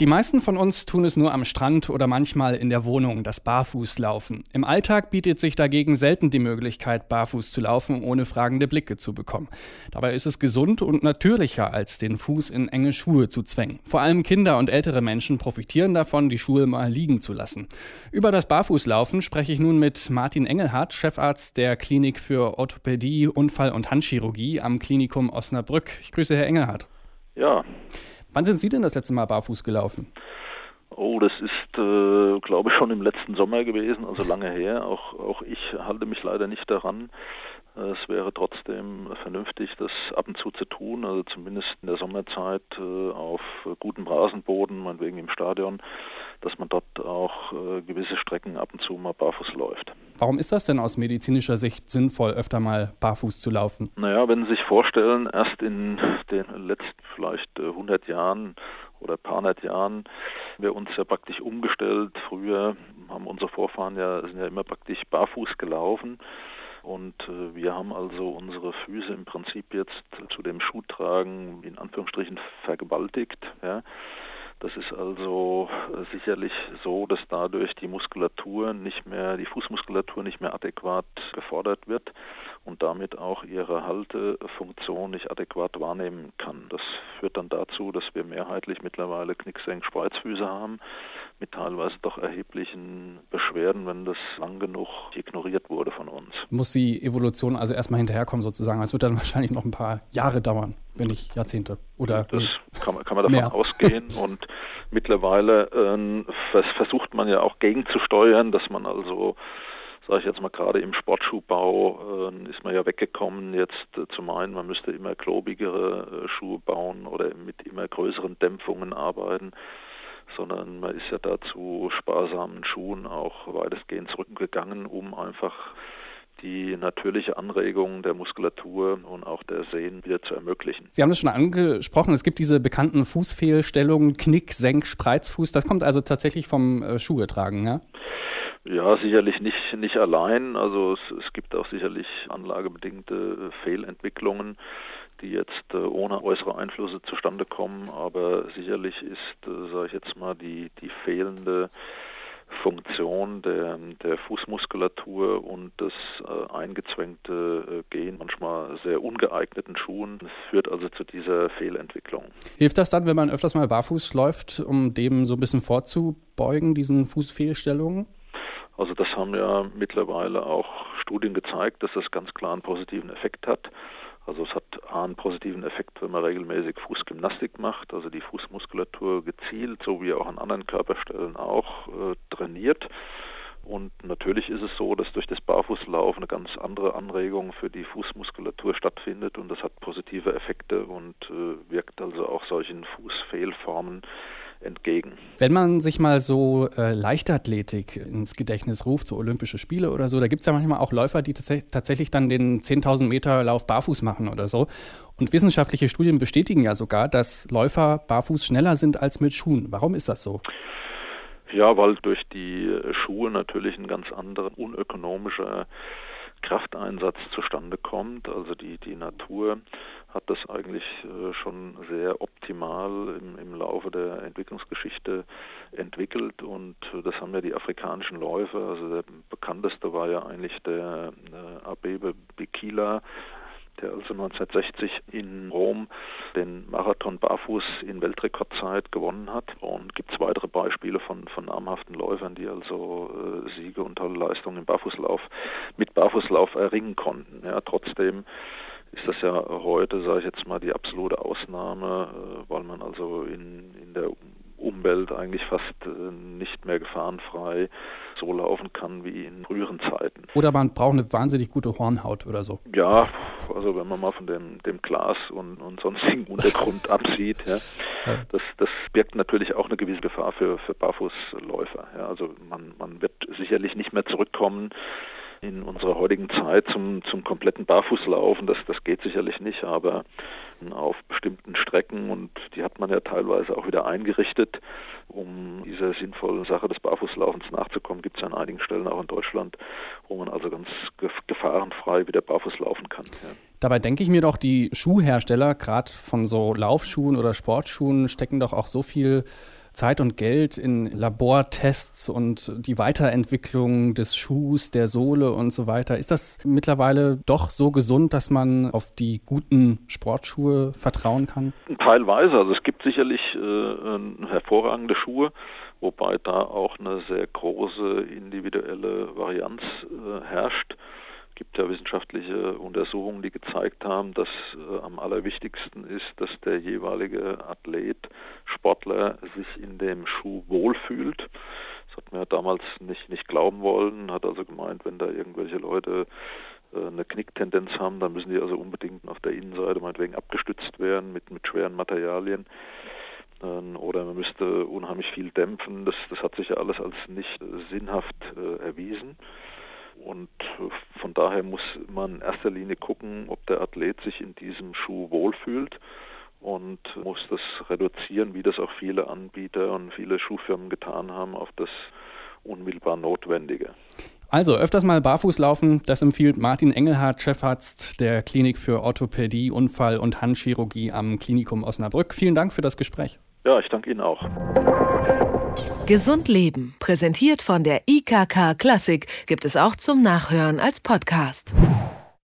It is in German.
Die meisten von uns tun es nur am Strand oder manchmal in der Wohnung, das Barfußlaufen. Im Alltag bietet sich dagegen selten die Möglichkeit, barfuß zu laufen, ohne fragende Blicke zu bekommen. Dabei ist es gesund und natürlicher, als den Fuß in enge Schuhe zu zwängen. Vor allem Kinder und ältere Menschen profitieren davon, die Schuhe mal liegen zu lassen. Über das Barfußlaufen spreche ich nun mit Martin Engelhardt, Chefarzt der Klinik für Orthopädie, Unfall- und Handchirurgie am Klinikum Osnabrück. Ich grüße Herr Engelhardt. Ja. Wann sind Sie denn das letzte Mal barfuß gelaufen? Oh, das ist, äh, glaube ich, schon im letzten Sommer gewesen, also lange her. Auch, auch ich halte mich leider nicht daran. Es wäre trotzdem vernünftig, das ab und zu zu tun, also zumindest in der Sommerzeit äh, auf gutem Rasenboden, meinetwegen im Stadion, dass man dort auch äh, gewisse Strecken ab und zu mal barfuß läuft. Warum ist das denn aus medizinischer Sicht sinnvoll, öfter mal barfuß zu laufen? Naja, wenn Sie sich vorstellen, erst in den letzten vielleicht 100 äh, Jahren oder paar hundert Jahren wir uns ja praktisch umgestellt. Früher haben unsere Vorfahren ja, sind ja immer praktisch barfuß gelaufen. Und äh, wir haben also unsere Füße im Prinzip jetzt zu dem Schuhtragen in Anführungsstrichen vergewaltigt. Ja. Das ist also äh, sicherlich so, dass dadurch die Muskulatur nicht mehr, die Fußmuskulatur nicht mehr adäquat gefordert wird und damit auch ihre Haltefunktion nicht adäquat wahrnehmen kann. Das führt dann dazu, dass wir mehrheitlich mittlerweile Knicksenk-Spreizfüße haben mit teilweise doch erheblichen Beschwerden, wenn das lang genug ignoriert wurde von uns. Muss die Evolution also erstmal hinterherkommen sozusagen? Es wird dann wahrscheinlich noch ein paar Jahre dauern, wenn nicht Jahrzehnte oder Das kann man, kann man davon mehr. ausgehen und mittlerweile äh, versucht man ja auch gegenzusteuern, dass man also sage ich jetzt mal gerade im Sportschuhbau äh, ist man ja weggekommen, jetzt äh, zu meinen, man müsste immer klobigere äh, Schuhe bauen oder mit immer größeren Dämpfungen arbeiten, sondern man ist ja dazu sparsamen Schuhen auch weitestgehend zurückgegangen, um einfach die natürliche Anregung der Muskulatur und auch der Sehnen wieder zu ermöglichen. Sie haben es schon angesprochen, es gibt diese bekannten Fußfehlstellungen, Knick, Senk, Spreizfuß. Das kommt also tatsächlich vom äh, Schuhetragen, ja? Ja, sicherlich nicht, nicht allein. Also es, es gibt auch sicherlich anlagebedingte Fehlentwicklungen, die jetzt äh, ohne äußere Einflüsse zustande kommen. Aber sicherlich ist, äh, sage ich jetzt mal, die, die fehlende Funktion der, der Fußmuskulatur und das äh, eingezwängte äh, Gehen manchmal sehr ungeeigneten Schuhen führt also zu dieser Fehlentwicklung. Hilft das dann, wenn man öfters mal barfuß läuft, um dem so ein bisschen vorzubeugen, diesen Fußfehlstellungen? Also das haben ja mittlerweile auch Studien gezeigt, dass das ganz klar einen positiven Effekt hat. Also es hat einen positiven Effekt, wenn man regelmäßig Fußgymnastik macht, also die Fußmuskulatur gezielt, so wie auch an anderen Körperstellen auch, äh, trainiert. Und natürlich ist es so, dass durch das Barfußlaufen eine ganz andere Anregung für die Fußmuskulatur stattfindet und das hat positive Effekte und äh, wirkt also auch solchen Fußfehlformen entgegen. Wenn man sich mal so äh, Leichtathletik ins Gedächtnis ruft, so Olympische Spiele oder so, da gibt es ja manchmal auch Läufer, die tats tatsächlich dann den 10.000 Meter Lauf barfuß machen oder so. Und wissenschaftliche Studien bestätigen ja sogar, dass Läufer barfuß schneller sind als mit Schuhen. Warum ist das so? Ja, weil durch die Schuhe natürlich ein ganz anderer, unökonomischer Krafteinsatz zustande kommt. Also die, die Natur hat das eigentlich äh, schon sehr optimal im, im Laufe der Entwicklungsgeschichte entwickelt und äh, das haben ja die afrikanischen Läufer, also der bekannteste war ja eigentlich der äh, Abebe Bikila, der also 1960 in Rom den Marathon barfuß in Weltrekordzeit gewonnen hat. Und gibt es weitere Beispiele von, von namhaften Läufern, die also äh, Siege und tolle Leistungen im Barfußlauf mit Barfußlauf erringen konnten. Ja, trotzdem ist das ja heute, sage ich jetzt mal, die absolute Ausnahme, äh, weil man also in, in der Umwelt eigentlich fast äh, nicht mehr gefahrenfrei so laufen kann wie in früheren Zeiten. Oder man braucht eine wahnsinnig gute Hornhaut oder so. Ja, also wenn man mal von dem, dem Glas und, und sonstigen Untergrund absieht, ja, das, das birgt natürlich auch eine gewisse Gefahr für, für Barfußläufer. Ja, also man, man wird sicherlich nicht mehr zurückkommen in unserer heutigen Zeit zum, zum kompletten Barfußlaufen, das, das geht sicherlich nicht, aber auf bestimmten Strecken und die hat man ja teilweise auch wieder eingerichtet, um dieser sinnvollen Sache des Barfußlaufens nachzukommen, gibt es ja an einigen Stellen auch in Deutschland, wo man also ganz gefahrenfrei wieder barfuß laufen kann. Ja. Dabei denke ich mir doch, die Schuhhersteller, gerade von so Laufschuhen oder Sportschuhen, stecken doch auch so viel Zeit und Geld in Labortests und die Weiterentwicklung des Schuhs, der Sohle und so weiter. Ist das mittlerweile doch so gesund, dass man auf die guten Sportschuhe vertrauen kann? Teilweise. Also es gibt sicherlich äh, hervorragende Schuhe, wobei da auch eine sehr große individuelle Varianz äh, herrscht gibt ja wissenschaftliche Untersuchungen, die gezeigt haben, dass äh, am allerwichtigsten ist, dass der jeweilige Athlet, Sportler sich in dem Schuh wohlfühlt. Das hat man ja damals nicht, nicht glauben wollen, hat also gemeint, wenn da irgendwelche Leute äh, eine Knicktendenz haben, dann müssen die also unbedingt auf der Innenseite meinetwegen abgestützt werden mit, mit schweren Materialien ähm, oder man müsste unheimlich viel dämpfen. Das, das hat sich ja alles als nicht sinnhaft äh, erwiesen. Und äh, von daher muss man in erster Linie gucken, ob der Athlet sich diesem Schuh wohlfühlt und muss das reduzieren, wie das auch viele Anbieter und viele Schuhfirmen getan haben, auf das unmittelbar Notwendige. Also öfters mal barfuß laufen, das empfiehlt Martin Engelhardt, Chefarzt der Klinik für Orthopädie, Unfall und Handchirurgie am Klinikum Osnabrück. Vielen Dank für das Gespräch. Ja, ich danke Ihnen auch. Gesund Leben, präsentiert von der IKK Klassik, gibt es auch zum Nachhören als Podcast.